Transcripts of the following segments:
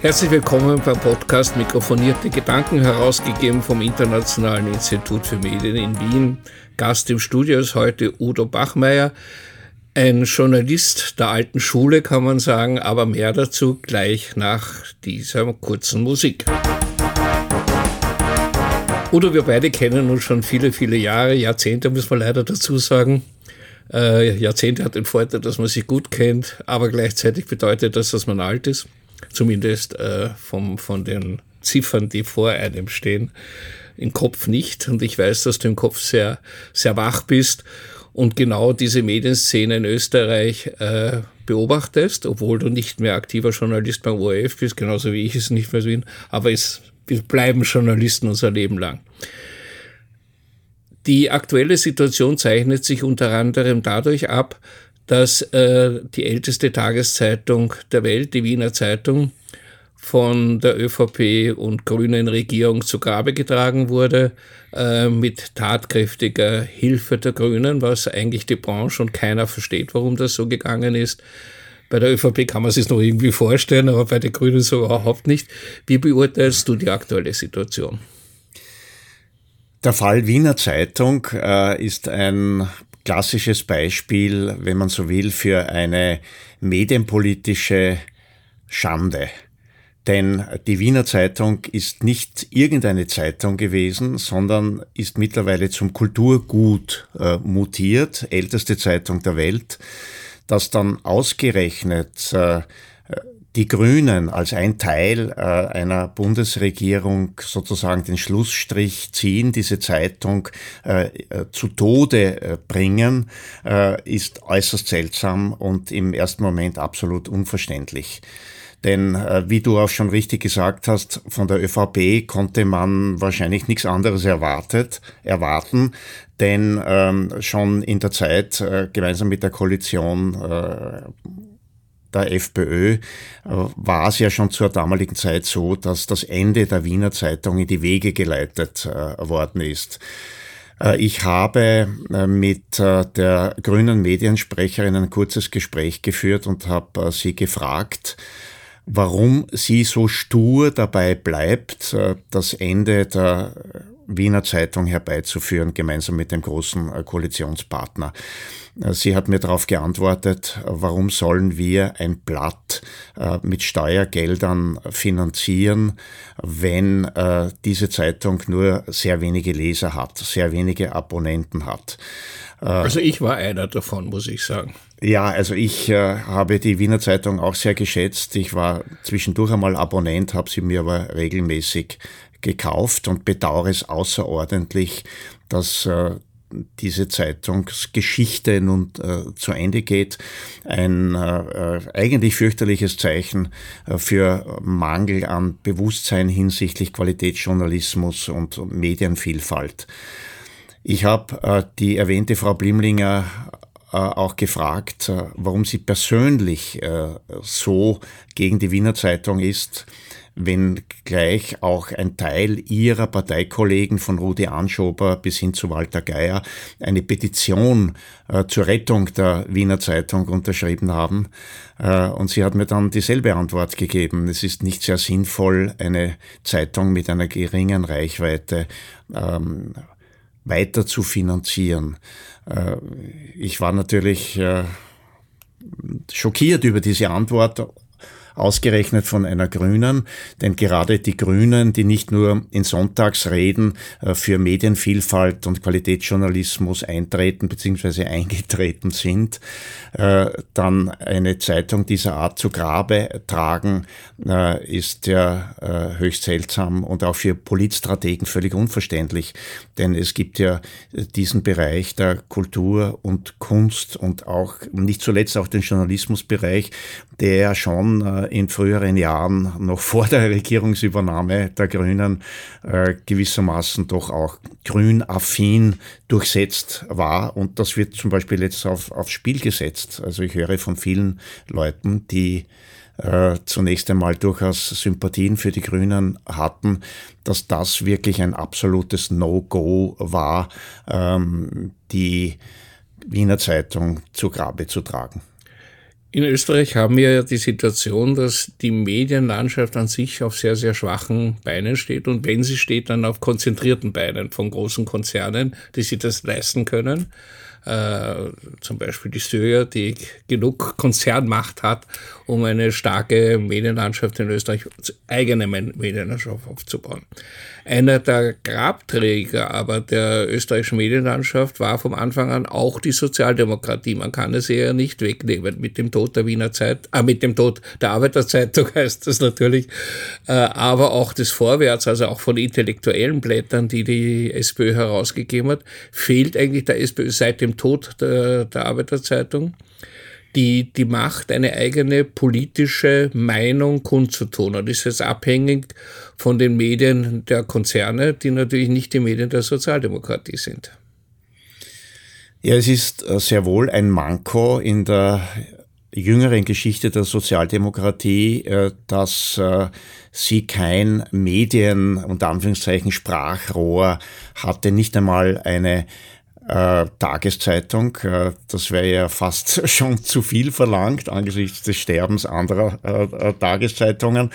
Herzlich willkommen beim Podcast Mikrofonierte Gedanken, herausgegeben vom Internationalen Institut für Medien in Wien. Gast im Studio ist heute Udo Bachmeier, ein Journalist der alten Schule, kann man sagen, aber mehr dazu gleich nach dieser kurzen Musik. Udo, wir beide kennen uns schon viele, viele Jahre, Jahrzehnte, muss man leider dazu sagen. Äh, Jahrzehnte hat den Vorteil, dass man sich gut kennt, aber gleichzeitig bedeutet das, dass man alt ist zumindest äh, vom, von den Ziffern, die vor einem stehen, im Kopf nicht. Und ich weiß, dass du im Kopf sehr, sehr wach bist und genau diese Medienszene in Österreich äh, beobachtest, obwohl du nicht mehr aktiver Journalist beim ORF bist, genauso wie ich es nicht mehr bin, aber es, wir bleiben Journalisten unser Leben lang. Die aktuelle Situation zeichnet sich unter anderem dadurch ab, dass äh, die älteste Tageszeitung der Welt, die Wiener Zeitung, von der ÖVP und Grünen Regierung zu Grabe getragen wurde, äh, mit tatkräftiger Hilfe der Grünen, was eigentlich die Branche und keiner versteht, warum das so gegangen ist. Bei der ÖVP kann man sich noch irgendwie vorstellen, aber bei den Grünen so überhaupt nicht. Wie beurteilst du die aktuelle Situation? Der Fall Wiener Zeitung äh, ist ein klassisches Beispiel, wenn man so will, für eine medienpolitische Schande. Denn die Wiener Zeitung ist nicht irgendeine Zeitung gewesen, sondern ist mittlerweile zum Kulturgut äh, mutiert, älteste Zeitung der Welt, das dann ausgerechnet äh, die Grünen als ein Teil äh, einer Bundesregierung sozusagen den Schlussstrich ziehen, diese Zeitung äh, äh zu Tode äh, bringen, äh, ist äußerst seltsam und im ersten Moment absolut unverständlich. Denn äh, wie du auch schon richtig gesagt hast, von der ÖVP konnte man wahrscheinlich nichts anderes erwartet, erwarten, denn ähm, schon in der Zeit gemeinsam mit der Koalition der FPÖ äh, war es ja schon zur damaligen Zeit so, dass das Ende der Wiener Zeitung in die Wege geleitet äh, worden ist. Äh, ich habe mit der grünen Mediensprecherin ein kurzes Gespräch geführt und habe sie gefragt, warum sie so stur dabei bleibt, das Ende der Wiener Zeitung herbeizuführen, gemeinsam mit dem großen Koalitionspartner. Sie hat mir darauf geantwortet, warum sollen wir ein Blatt äh, mit Steuergeldern finanzieren, wenn äh, diese Zeitung nur sehr wenige Leser hat, sehr wenige Abonnenten hat. Äh, also ich war einer davon, muss ich sagen. Ja, also ich äh, habe die Wiener Zeitung auch sehr geschätzt. Ich war zwischendurch einmal Abonnent, habe sie mir aber regelmäßig gekauft und bedauere es außerordentlich, dass äh, diese Zeitungsgeschichte nun äh, zu Ende geht. Ein äh, äh, eigentlich fürchterliches Zeichen äh, für Mangel an Bewusstsein hinsichtlich Qualitätsjournalismus und Medienvielfalt. Ich habe äh, die erwähnte Frau Blimlinger auch gefragt, warum sie persönlich so gegen die Wiener Zeitung ist wenn gleich auch ein Teil ihrer Parteikollegen von Rudi Anschober bis hin zu Walter Geier eine Petition äh, zur Rettung der Wiener Zeitung unterschrieben haben. Äh, und sie hat mir dann dieselbe Antwort gegeben. Es ist nicht sehr sinnvoll, eine Zeitung mit einer geringen Reichweite ähm, weiter zu finanzieren. Äh, ich war natürlich äh, schockiert über diese Antwort ausgerechnet von einer Grünen, denn gerade die Grünen, die nicht nur in Sonntagsreden äh, für Medienvielfalt und Qualitätsjournalismus eintreten bzw. eingetreten sind, äh, dann eine Zeitung dieser Art zu Grabe tragen, äh, ist ja höchst seltsam und auch für Politstrategen völlig unverständlich, denn es gibt ja diesen Bereich der Kultur und Kunst und auch nicht zuletzt auch den Journalismusbereich, der schon in früheren Jahren, noch vor der Regierungsübernahme der Grünen, äh, gewissermaßen doch auch grün-affin durchsetzt war. Und das wird zum Beispiel jetzt auf, aufs Spiel gesetzt. Also ich höre von vielen Leuten, die äh, zunächst einmal durchaus Sympathien für die Grünen hatten, dass das wirklich ein absolutes No-Go war, ähm, die Wiener Zeitung zu Grabe zu tragen. In Österreich haben wir ja die Situation, dass die Medienlandschaft an sich auf sehr, sehr schwachen Beinen steht und wenn sie steht, dann auf konzentrierten Beinen von großen Konzernen, die sich das leisten können. Äh, zum Beispiel die Syria, die genug Konzernmacht hat, um eine starke Medienlandschaft in Österreich, eigene Medienlandschaft aufzubauen. Einer der Grabträger aber der österreichischen Medienlandschaft war vom Anfang an auch die Sozialdemokratie. Man kann es ja nicht wegnehmen. Mit dem Tod der Wiener Zeit, äh, mit dem Tod der Arbeiterzeitung heißt das natürlich, äh, aber auch des Vorwärts, also auch von intellektuellen Blättern, die die SPÖ herausgegeben hat, fehlt eigentlich der SPÖ seit dem Tod der, der Arbeiterzeitung die, die Macht, eine eigene politische Meinung kundzutun. Und ist jetzt abhängig von den Medien der Konzerne, die natürlich nicht die Medien der Sozialdemokratie sind. Ja, es ist äh, sehr wohl ein Manko in der jüngeren Geschichte der Sozialdemokratie, äh, dass äh, sie kein Medien, unter Anführungszeichen, Sprachrohr hatte, nicht einmal eine äh, Tageszeitung. Äh, das wäre ja fast schon zu viel verlangt angesichts des Sterbens anderer äh, Tageszeitungen.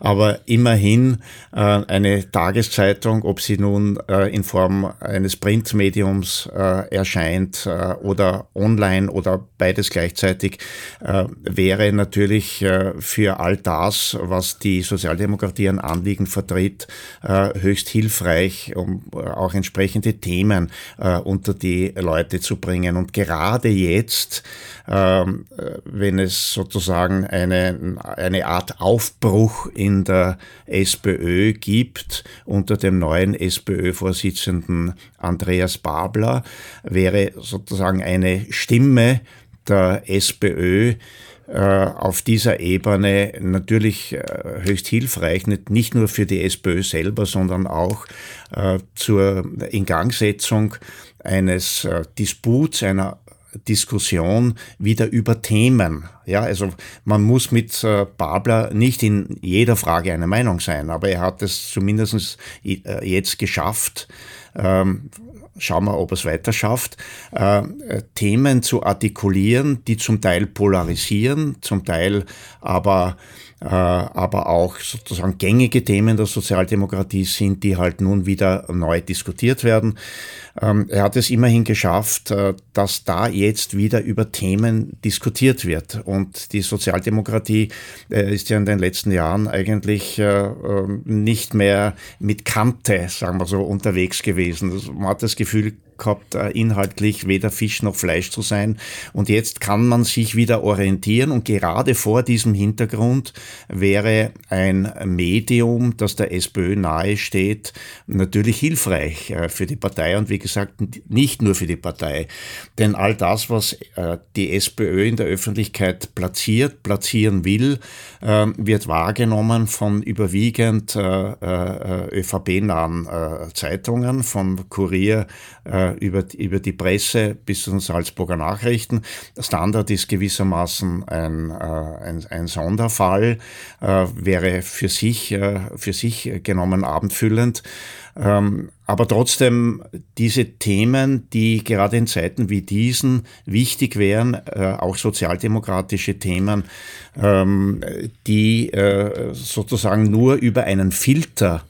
Aber immerhin eine Tageszeitung, ob sie nun in Form eines Printmediums erscheint oder online oder beides gleichzeitig, wäre natürlich für all das, was die Sozialdemokratie an Anliegen vertritt, höchst hilfreich, um auch entsprechende Themen unter die Leute zu bringen. Und gerade jetzt, ähm, wenn es sozusagen eine, eine Art Aufbruch in der SPÖ gibt unter dem neuen SPÖ-Vorsitzenden Andreas Babler, wäre sozusagen eine Stimme der SPÖ äh, auf dieser Ebene natürlich äh, höchst hilfreich, nicht nur für die SPÖ selber, sondern auch äh, zur Ingangsetzung eines äh, Disputs, einer Diskussion wieder über Themen. Ja, also man muss mit äh, Babler nicht in jeder Frage einer Meinung sein, aber er hat es zumindest äh, jetzt geschafft, ähm, schauen wir, ob es weiter schafft, äh, Themen zu artikulieren, die zum Teil polarisieren, zum Teil aber äh, aber auch sozusagen gängige Themen der Sozialdemokratie sind, die halt nun wieder neu diskutiert werden. Ähm, er hat es immerhin geschafft, äh, dass da jetzt wieder über Themen diskutiert wird. Und die Sozialdemokratie äh, ist ja in den letzten Jahren eigentlich ähm, nicht mehr mit Kante, sagen wir so, unterwegs gewesen. Also man hat das Gefühl, gehabt, äh, inhaltlich weder Fisch noch Fleisch zu sein. Und jetzt kann man sich wieder orientieren und gerade vor diesem Hintergrund wäre ein Medium, das der SPÖ nahe steht, natürlich hilfreich äh, für die Partei und wie gesagt nicht nur für die Partei. Denn all das, was äh, die SPÖ in der Öffentlichkeit platziert, platzieren will, wird wahrgenommen von überwiegend ÖVP-nahen Zeitungen, von Kurier, über, über die Presse bis zu den Salzburger Nachrichten. Standard ist gewissermaßen ein, äh, ein, ein Sonderfall, äh, wäre für sich, äh, für sich genommen abendfüllend. Ähm, aber trotzdem diese Themen, die gerade in Zeiten wie diesen wichtig wären, auch sozialdemokratische Themen, ähm, die sozusagen nur über einen Filter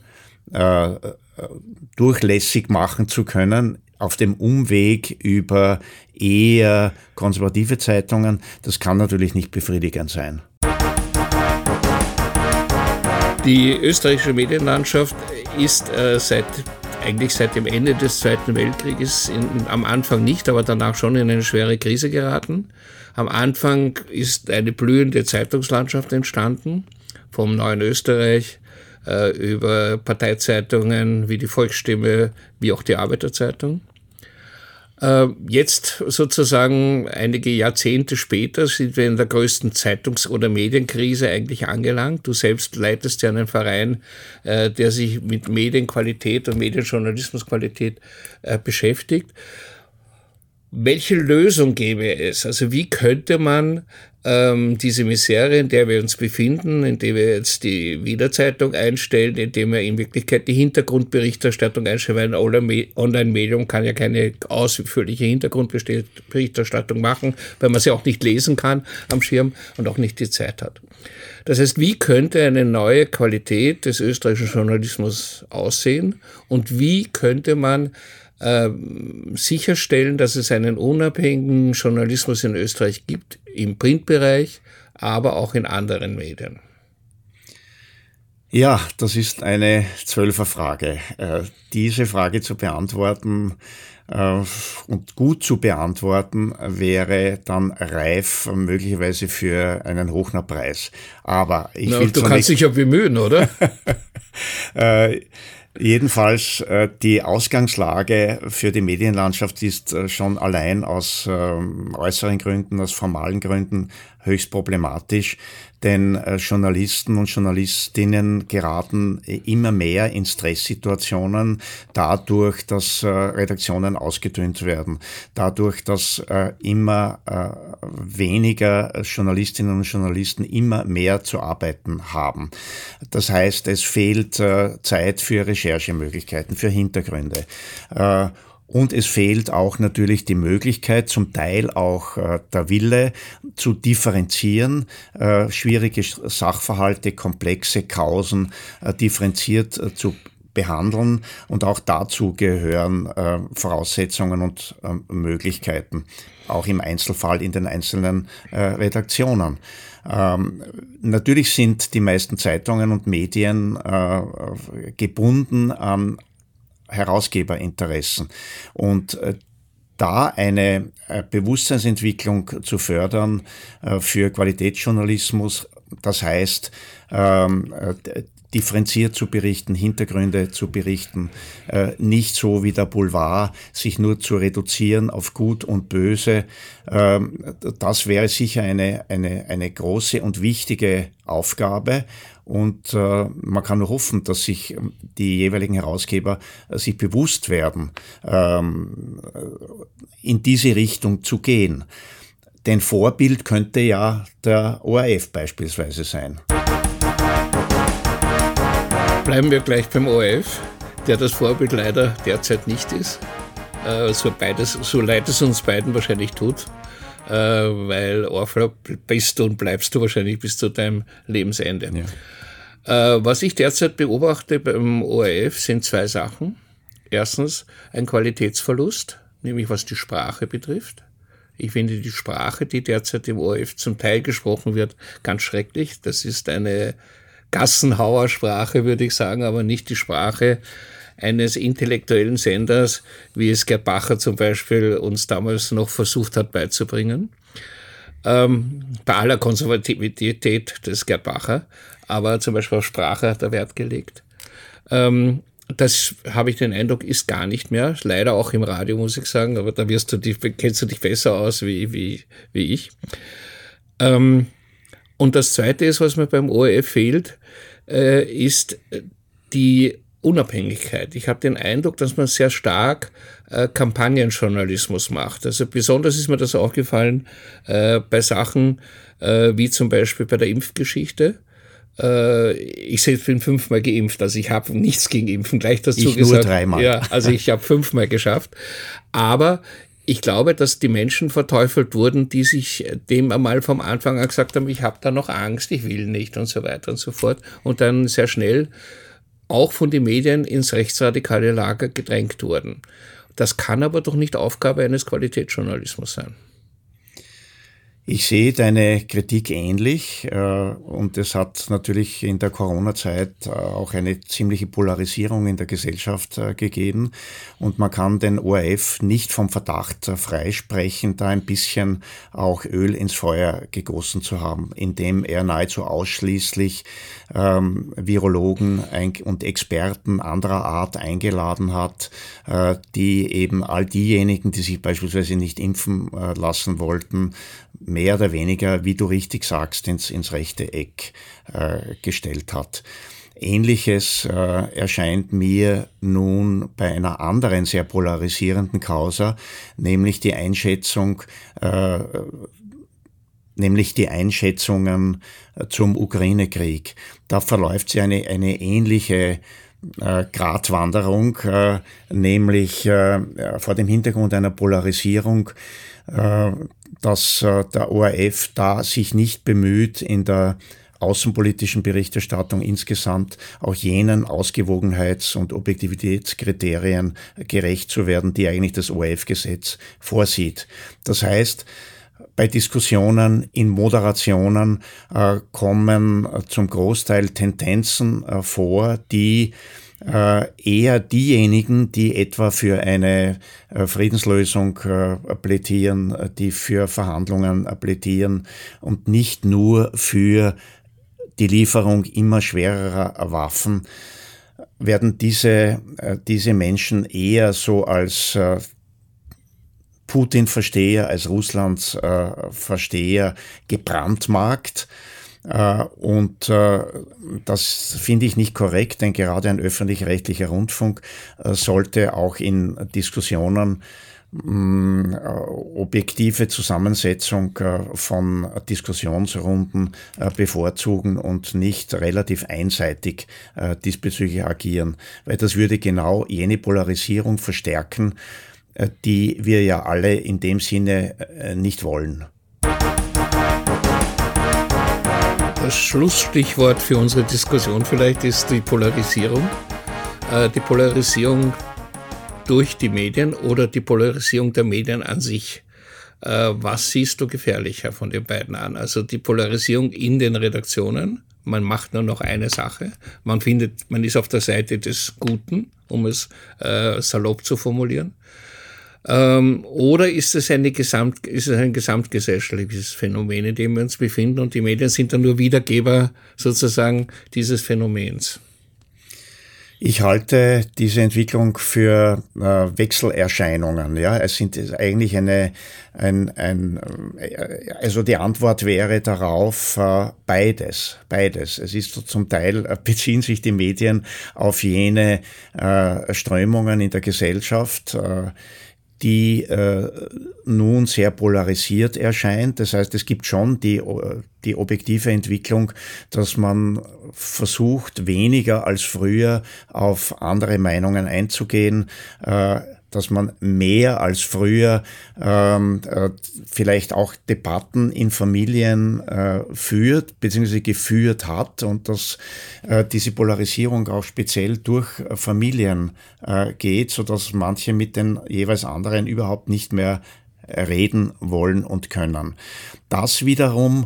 durchlässig machen zu können, auf dem Umweg über eher konservative Zeitungen, das kann natürlich nicht befriedigend sein. Die österreichische Medienlandschaft ist äh, seit eigentlich seit dem Ende des Zweiten Weltkrieges in, am Anfang nicht, aber danach schon in eine schwere Krise geraten. Am Anfang ist eine blühende Zeitungslandschaft entstanden, vom Neuen Österreich äh, über Parteizeitungen wie die Volksstimme, wie auch die Arbeiterzeitung. Äh, jetzt sozusagen einige Jahrzehnte später sind wir in der größten Zeitungs- oder Medienkrise eigentlich angelangt. Du selbst leitest ja einen Verein, äh, der sich mit Medienqualität und Medienjournalismusqualität äh, beschäftigt. welche Lösung gäbe es? Also wie könnte man ähm, diese Misere, in der wir uns befinden, in der wir jetzt die Wiederzeitung einstellen, in der wir in Wirklichkeit die Hintergrundberichterstattung einstellen, weil ein Online-Medium kann ja keine ausführliche Hintergrundberichterstattung machen, weil man sie auch nicht lesen kann am Schirm und auch nicht die Zeit hat. Das heißt, wie könnte eine neue Qualität des österreichischen Journalismus aussehen und wie könnte man äh, sicherstellen, dass es einen unabhängigen Journalismus in Österreich gibt, im Printbereich, aber auch in anderen Medien. Ja, das ist eine Zwölferfrage. Äh, diese Frage zu beantworten äh, und gut zu beantworten wäre dann reif möglicherweise für einen Hochner-Preis. Aber ich Na, will du kannst dich ja bemühen, oder? äh, Jedenfalls äh, die Ausgangslage für die Medienlandschaft ist äh, schon allein aus ähm, äußeren Gründen, aus formalen Gründen höchst problematisch, denn äh, Journalisten und Journalistinnen geraten immer mehr in Stresssituationen dadurch, dass Redaktionen ausgedünnt werden, dadurch, dass immer weniger Journalistinnen und Journalisten immer mehr zu arbeiten haben. Das heißt, es fehlt Zeit für Recherchemöglichkeiten, für Hintergründe. Und es fehlt auch natürlich die Möglichkeit, zum Teil auch äh, der Wille zu differenzieren, äh, schwierige Sachverhalte, komplexe Kausen äh, differenziert äh, zu behandeln. Und auch dazu gehören äh, Voraussetzungen und äh, Möglichkeiten, auch im Einzelfall in den einzelnen Redaktionen. Ähm, natürlich sind die meisten Zeitungen und Medien äh, gebunden an Herausgeberinteressen. Und äh, da eine äh, Bewusstseinsentwicklung zu fördern äh, für Qualitätsjournalismus, das heißt, ähm, differenziert zu berichten, Hintergründe zu berichten, äh, nicht so wie der Boulevard, sich nur zu reduzieren auf Gut und Böse. Ähm, das wäre sicher eine, eine, eine große und wichtige Aufgabe. Und äh, man kann nur hoffen, dass sich die jeweiligen Herausgeber äh, sich bewusst werden, ähm, in diese Richtung zu gehen. Denn Vorbild könnte ja der ORF beispielsweise sein. Bleiben wir gleich beim ORF, der das Vorbild leider derzeit nicht ist. Äh, so, beides, so leid es uns beiden wahrscheinlich tut, äh, weil ORF bist du und bleibst du wahrscheinlich bis zu deinem Lebensende. Ja. Äh, was ich derzeit beobachte beim ORF sind zwei Sachen. Erstens ein Qualitätsverlust, nämlich was die Sprache betrifft. Ich finde die Sprache, die derzeit im ORF zum Teil gesprochen wird, ganz schrecklich. Das ist eine Gassenhauersprache, würde ich sagen, aber nicht die Sprache eines intellektuellen Senders, wie es Gerd Bacher zum Beispiel uns damals noch versucht hat beizubringen. Ähm, bei aller Konservativität des Gerd Bacher, aber zum Beispiel auf Sprache hat er Wert gelegt. Ähm, das habe ich den Eindruck, ist gar nicht mehr. Leider auch im Radio, muss ich sagen, aber da wirst du dich, kennst du dich besser aus wie, wie, wie ich. Ähm, und das Zweite ist, was mir beim ORF fehlt, äh, ist die Unabhängigkeit. Ich habe den Eindruck, dass man sehr stark äh, Kampagnenjournalismus macht. Also besonders ist mir das aufgefallen äh, bei Sachen äh, wie zum Beispiel bei der Impfgeschichte. Äh, ich selbst bin fünfmal geimpft, also ich habe nichts gegen Impfen, gleich dazu ich gesagt. Nur dreimal. Ja, also ich habe fünfmal geschafft. Aber ich glaube, dass die Menschen verteufelt wurden, die sich dem einmal vom Anfang an gesagt haben, ich habe da noch Angst, ich will nicht und so weiter und so fort. Und dann sehr schnell auch von den Medien ins rechtsradikale Lager gedrängt wurden. Das kann aber doch nicht Aufgabe eines Qualitätsjournalismus sein. Ich sehe deine Kritik ähnlich äh, und es hat natürlich in der Corona-Zeit äh, auch eine ziemliche Polarisierung in der Gesellschaft äh, gegeben. Und man kann den ORF nicht vom Verdacht freisprechen, da ein bisschen auch Öl ins Feuer gegossen zu haben, indem er nahezu ausschließlich ähm, Virologen und Experten anderer Art eingeladen hat, die eben all diejenigen, die sich beispielsweise nicht impfen lassen wollten, mehr oder weniger, wie du richtig sagst, ins, ins rechte Eck äh, gestellt hat. Ähnliches äh, erscheint mir nun bei einer anderen sehr polarisierenden Causa, nämlich die Einschätzung, äh, nämlich die Einschätzungen zum Ukraine-Krieg. Da verläuft sie eine, eine ähnliche äh, Gratwanderung, äh, nämlich äh, vor dem Hintergrund einer Polarisierung, äh, dass äh, der ORF da sich nicht bemüht, in der außenpolitischen Berichterstattung insgesamt auch jenen Ausgewogenheits- und Objektivitätskriterien gerecht zu werden, die eigentlich das ORF-Gesetz vorsieht. Das heißt, bei Diskussionen in Moderationen äh, kommen äh, zum Großteil Tendenzen äh, vor, die eher diejenigen, die etwa für eine äh, Friedenslösung äh, plädieren, die für Verhandlungen plädieren und nicht nur für die Lieferung immer schwererer Waffen, werden diese, diese Menschen eher so als Putin-Versteher, als Russlands Versteher gebrandmarkt. äh, und äh, das finde ich nicht korrekt, denn gerade ein öffentlich-rechtlicher Rundfunk äh, sollte auch in Diskussionen mm, objektive Zusammensetzung von Diskussionsrunden bevorzugen und nicht relativ einseitig diesbezüglich agieren, weil das würde genau jene Polarisierung verstärken, die wir ja alle in dem Sinne nicht wollen. Schlussstichwort für unsere Diskussion vielleicht ist die Polarisierung. Äh, die Polarisierung durch die Medien oder die Polarisierung der Medien an sich. Äh, was siehst du gefährlicher von den beiden an? Also die Polarisierung in den Redaktionen. Man macht nur noch eine Sache. Man findet, man ist auf der Seite des Guten, um es äh, salopp zu formulieren. Ähm, oder ist es, eine Gesamt, ist es ein gesamtgesellschaftliches Phänomen, in dem wir uns befinden und die Medien sind dann nur Wiedergeber sozusagen dieses Phänomens? Ich halte diese Entwicklung für äh, Wechselerscheinungen. Ja, es sind eigentlich eine, ein, ein, äh, also die Antwort wäre darauf äh, beides, beides. Es ist so zum Teil äh, beziehen sich die Medien auf jene äh, Strömungen in der Gesellschaft. Äh, die äh, nun sehr polarisiert erscheint. Das heißt, es gibt schon die, die objektive Entwicklung, dass man versucht, weniger als früher auf andere Meinungen einzugehen. Äh, dass man mehr als früher ähm, äh, vielleicht auch Debatten in Familien äh, führt bzw. geführt hat und dass äh, diese Polarisierung auch speziell durch Familien äh, geht, so dass manche mit den jeweils anderen überhaupt nicht mehr reden wollen und können. Das wiederum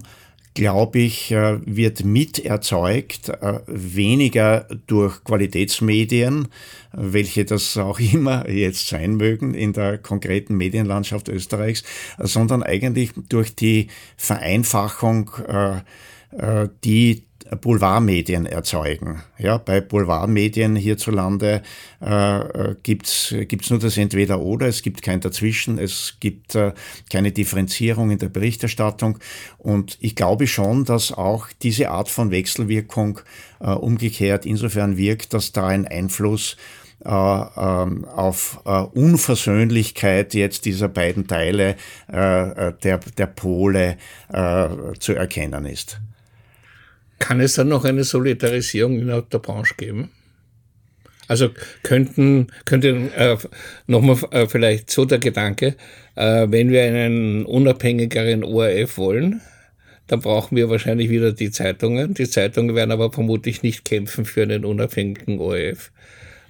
glaube ich, äh, wird mit erzeugt, äh, weniger durch Qualitätsmedien, welche das auch immer jetzt sein mögen in der konkreten Medienlandschaft Österreichs, sondern eigentlich durch die Vereinfachung, äh, die Boulevardmedien erzeugen. Ja, bei Boulevardmedien hierzulande äh, gibt's gibt's nur das Entweder-Oder, es gibt kein Dazwischen, es gibt äh, keine Differenzierung in der Berichterstattung. Und ich glaube schon, dass auch diese Art von Wechselwirkung äh, umgekehrt insofern wirkt, dass da ein Einfluss äh, ähm, auf äh, Unversöhnlichkeit jetzt dieser beiden Teile äh, der, der Pole zu erkennen ist. Kann es dann noch eine Solidarisierung innerhalb der Branche geben? Also könnten, könnte äh, nochmal äh, vielleicht so der Gedanke, äh, wenn wir einen unabhängigeren ORF wollen, dann brauchen wir wahrscheinlich wieder die Zeitungen. Die Zeitungen werden aber vermutlich nicht kämpfen für einen unabhängigen ORF.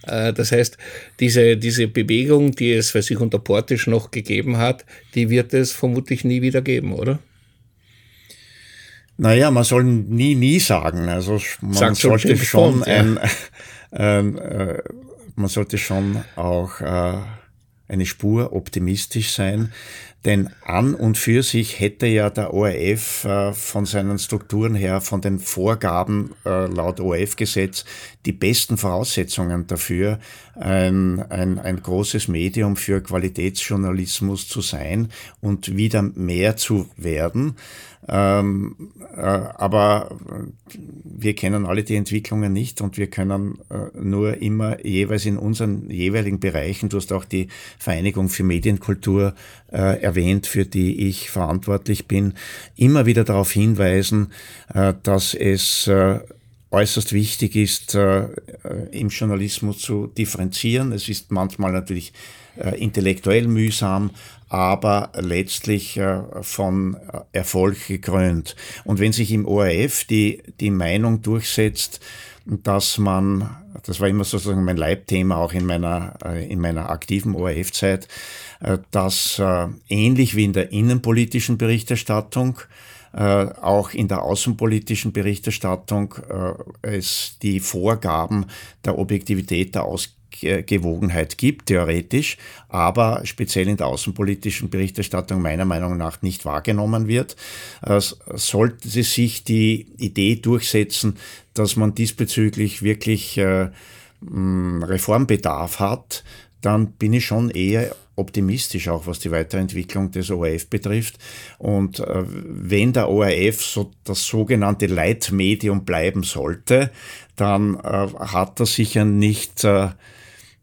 Äh, das heißt, diese, diese Bewegung, die es für sich unter Portisch noch gegeben hat, die wird es vermutlich nie wieder geben, oder? Naja, man soll nie, nie sagen. Also man Sagt sollte schon Bond, ein, ja. äh, man sollte schon auch äh, eine Spur optimistisch sein. Denn an und für sich hätte ja der ORF äh, von seinen Strukturen her, von den Vorgaben äh, laut ORF-Gesetz die besten Voraussetzungen dafür, ein, ein, ein großes Medium für Qualitätsjournalismus zu sein und wieder mehr zu werden. Ähm, äh, aber wir kennen alle die Entwicklungen nicht und wir können äh, nur immer jeweils in unseren jeweiligen Bereichen, du hast auch die Vereinigung für Medienkultur äh, erwähnt, für die ich verantwortlich bin, immer wieder darauf hinweisen, äh, dass es äh, äußerst wichtig ist, äh, im Journalismus zu differenzieren. Es ist manchmal natürlich intellektuell mühsam, aber letztlich von Erfolg gekrönt. Und wenn sich im ORF die, die Meinung durchsetzt, dass man, das war immer sozusagen mein Leitthema auch in meiner, äh, in meiner aktiven ORF-Zeit, dass ähnlich wie in der innenpolitischen Berichterstattung, auch in der außenpolitischen Berichterstattung es die Vorgaben der Objektivität der Aus Gewogenheit gibt, theoretisch, aber speziell in der außenpolitischen Berichterstattung meiner Meinung nach nicht wahrgenommen wird. Äh, sollte sich die Idee durchsetzen, dass man diesbezüglich wirklich äh, Reformbedarf hat, dann bin ich schon eher optimistisch, auch was die Weiterentwicklung des ORF betrifft. Und äh, wenn der ORF so das sogenannte Leitmedium bleiben sollte, dann äh, hat er sicher nicht äh,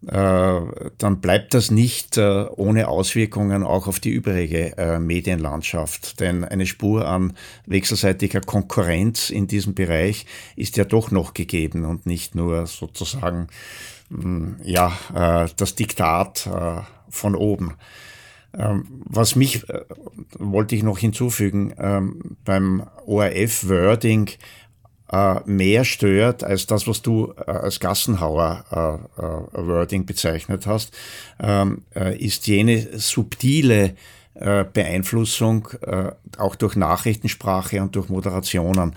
dann bleibt das nicht äh, ohne Auswirkungen auch auf die übrige äh, Medienlandschaft. Denn eine Spur an wechselseitiger Konkurrenz in diesem Bereich ist ja doch noch gegeben und nicht nur sozusagen mm, ja, das Diktat von oben. Ähm, was mich, wollte ich noch hinzufügen, ähm, beim ORF-Wording äh, mehr stört als das, was du äh, als Gassenhauer-Wording äh, bezeichnet hast, ähm, ist jene subtile Beeinflussung auch durch Nachrichtensprache und durch Moderationen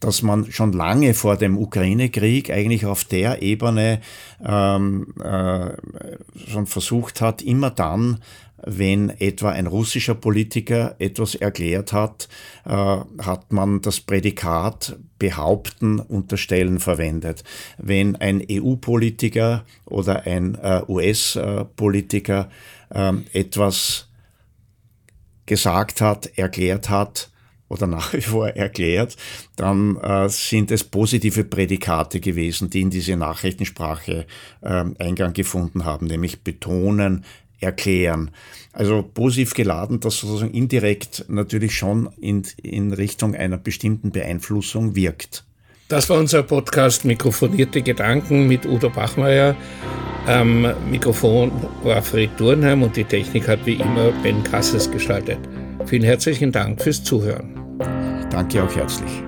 dass man schon lange vor dem Ukraine-Krieg eigentlich auf der Ebene ähm, äh, schon versucht hat, immer dann wenn etwa ein russischer Politiker etwas erklärt hat, äh, hat man das Prädikat behaupten, unterstellen verwendet. Wenn ein EU-Politiker oder ein äh, US-Politiker äh, etwas gesagt hat, erklärt hat, oder nach wie vor erklärt, dann äh, sind es positive Prädikate gewesen, die in diese Nachrichtensprache äh, Eingang gefunden haben, nämlich betonen, erklären. Also positiv geladen, das sozusagen indirekt natürlich schon in, in Richtung einer bestimmten Beeinflussung wirkt. Das war unser Podcast Mikrofonierte Gedanken mit Udo Bachmeier. Am Mikrofon war Fred Durnheim und die Technik hat wie immer Ben Kasses gestaltet. Vielen herzlichen Dank fürs Zuhören. Danke auch herzlich.